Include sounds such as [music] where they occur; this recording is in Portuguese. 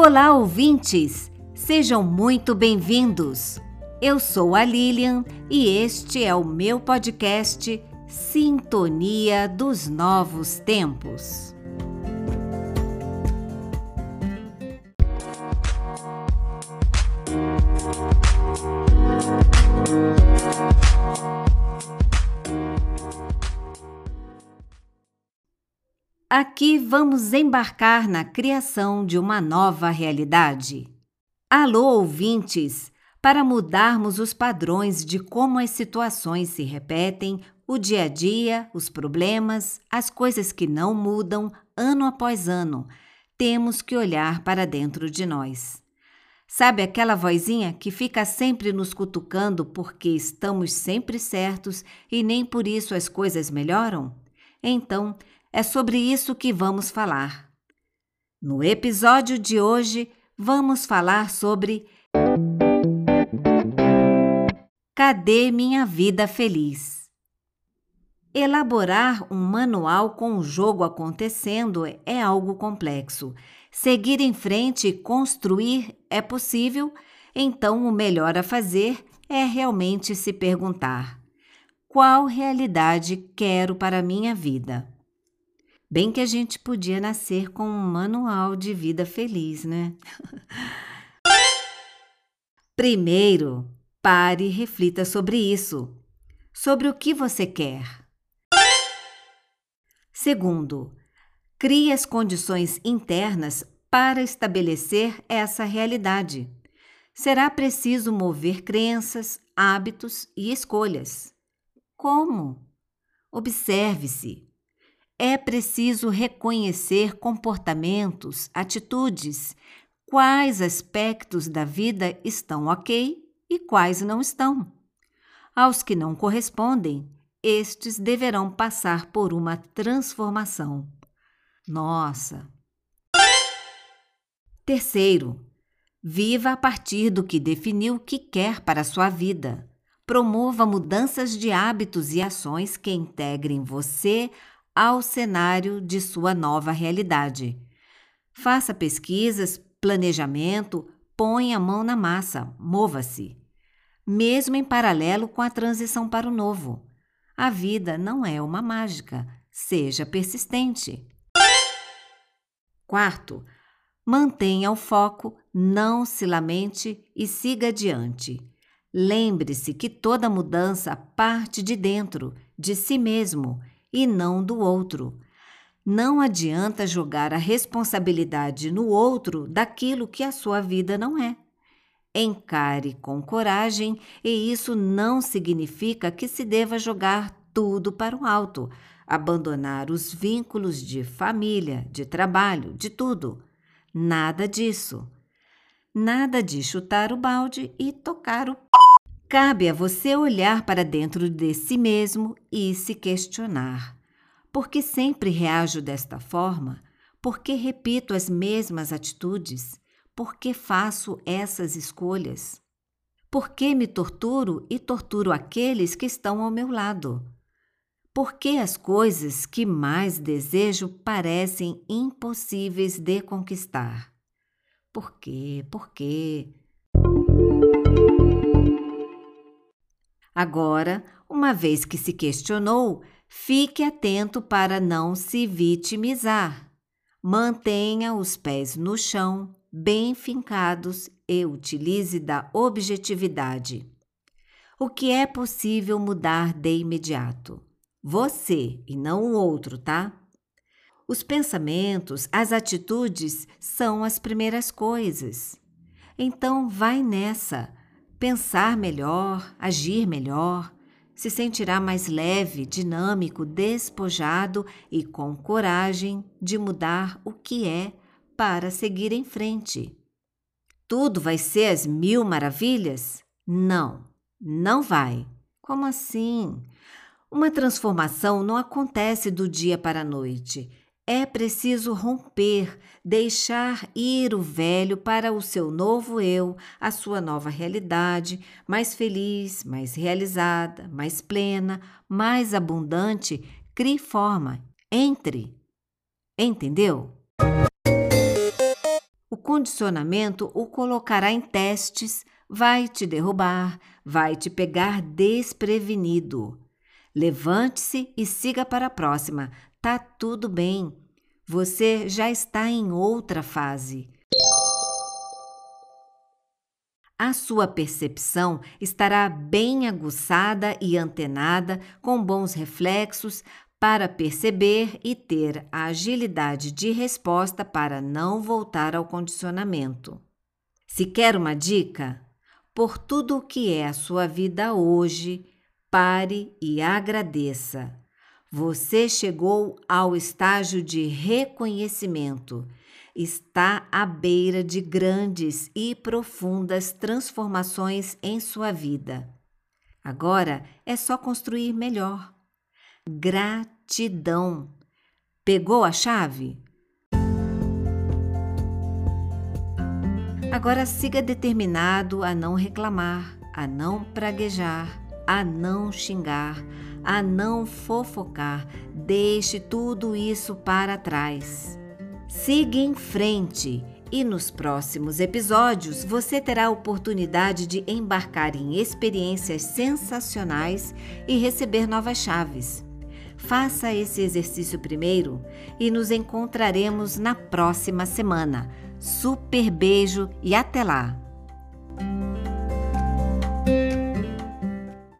Olá, ouvintes! Sejam muito bem-vindos! Eu sou a Lilian e este é o meu podcast Sintonia dos Novos Tempos. Aqui vamos embarcar na criação de uma nova realidade. Alô, ouvintes! Para mudarmos os padrões de como as situações se repetem, o dia a dia, os problemas, as coisas que não mudam ano após ano, temos que olhar para dentro de nós. Sabe aquela vozinha que fica sempre nos cutucando porque estamos sempre certos e nem por isso as coisas melhoram? Então, é sobre isso que vamos falar. No episódio de hoje, vamos falar sobre Cadê minha vida feliz? Elaborar um manual com o jogo acontecendo é algo complexo. Seguir em frente e construir é possível, então o melhor a fazer é realmente se perguntar: qual realidade quero para minha vida? Bem que a gente podia nascer com um manual de vida feliz, né? [laughs] Primeiro, pare e reflita sobre isso. Sobre o que você quer. Segundo, crie as condições internas para estabelecer essa realidade. Será preciso mover crenças, hábitos e escolhas. Como? Observe-se é preciso reconhecer comportamentos, atitudes, quais aspectos da vida estão ok e quais não estão. Aos que não correspondem, estes deverão passar por uma transformação. Nossa! Terceiro, viva a partir do que definiu que quer para a sua vida. Promova mudanças de hábitos e ações que integrem você ao cenário de sua nova realidade. Faça pesquisas, planejamento, ponha a mão na massa, mova-se. Mesmo em paralelo com a transição para o novo. A vida não é uma mágica, seja persistente. Quarto, mantenha o foco, não se lamente e siga adiante. Lembre-se que toda mudança parte de dentro, de si mesmo, e não do outro. Não adianta jogar a responsabilidade no outro daquilo que a sua vida não é. Encare com coragem, e isso não significa que se deva jogar tudo para o alto, abandonar os vínculos de família, de trabalho, de tudo. Nada disso. Nada de chutar o balde e tocar o Cabe a você olhar para dentro de si mesmo e se questionar: por que sempre reajo desta forma? Por que repito as mesmas atitudes? Por que faço essas escolhas? Por que me torturo e torturo aqueles que estão ao meu lado? Por que as coisas que mais desejo parecem impossíveis de conquistar? Por quê? Por quê? Agora, uma vez que se questionou, fique atento para não se vitimizar. Mantenha os pés no chão, bem fincados e utilize da objetividade. O que é possível mudar de imediato? Você e não o outro, tá? Os pensamentos, as atitudes são as primeiras coisas. Então, vai nessa pensar melhor, agir melhor, se sentirá mais leve, dinâmico, despojado e com coragem de mudar o que é para seguir em frente. Tudo vai ser as mil maravilhas? Não, não vai. Como assim? Uma transformação não acontece do dia para a noite. É preciso romper, deixar ir o velho para o seu novo eu, a sua nova realidade, mais feliz, mais realizada, mais plena, mais abundante. Crie forma. Entre. Entendeu? O condicionamento o colocará em testes, vai te derrubar, vai te pegar desprevenido. Levante-se e siga para a próxima. Tá tudo bem. Você já está em outra fase. A sua percepção estará bem aguçada e antenada, com bons reflexos, para perceber e ter a agilidade de resposta para não voltar ao condicionamento. Se quer uma dica, por tudo o que é a sua vida hoje, pare e agradeça. Você chegou ao estágio de reconhecimento. Está à beira de grandes e profundas transformações em sua vida. Agora é só construir melhor gratidão. Pegou a chave? Agora siga determinado a não reclamar, a não praguejar, a não xingar, a não fofocar. Deixe tudo isso para trás. Siga em frente e nos próximos episódios você terá a oportunidade de embarcar em experiências sensacionais e receber novas chaves. Faça esse exercício primeiro e nos encontraremos na próxima semana. Super beijo e até lá!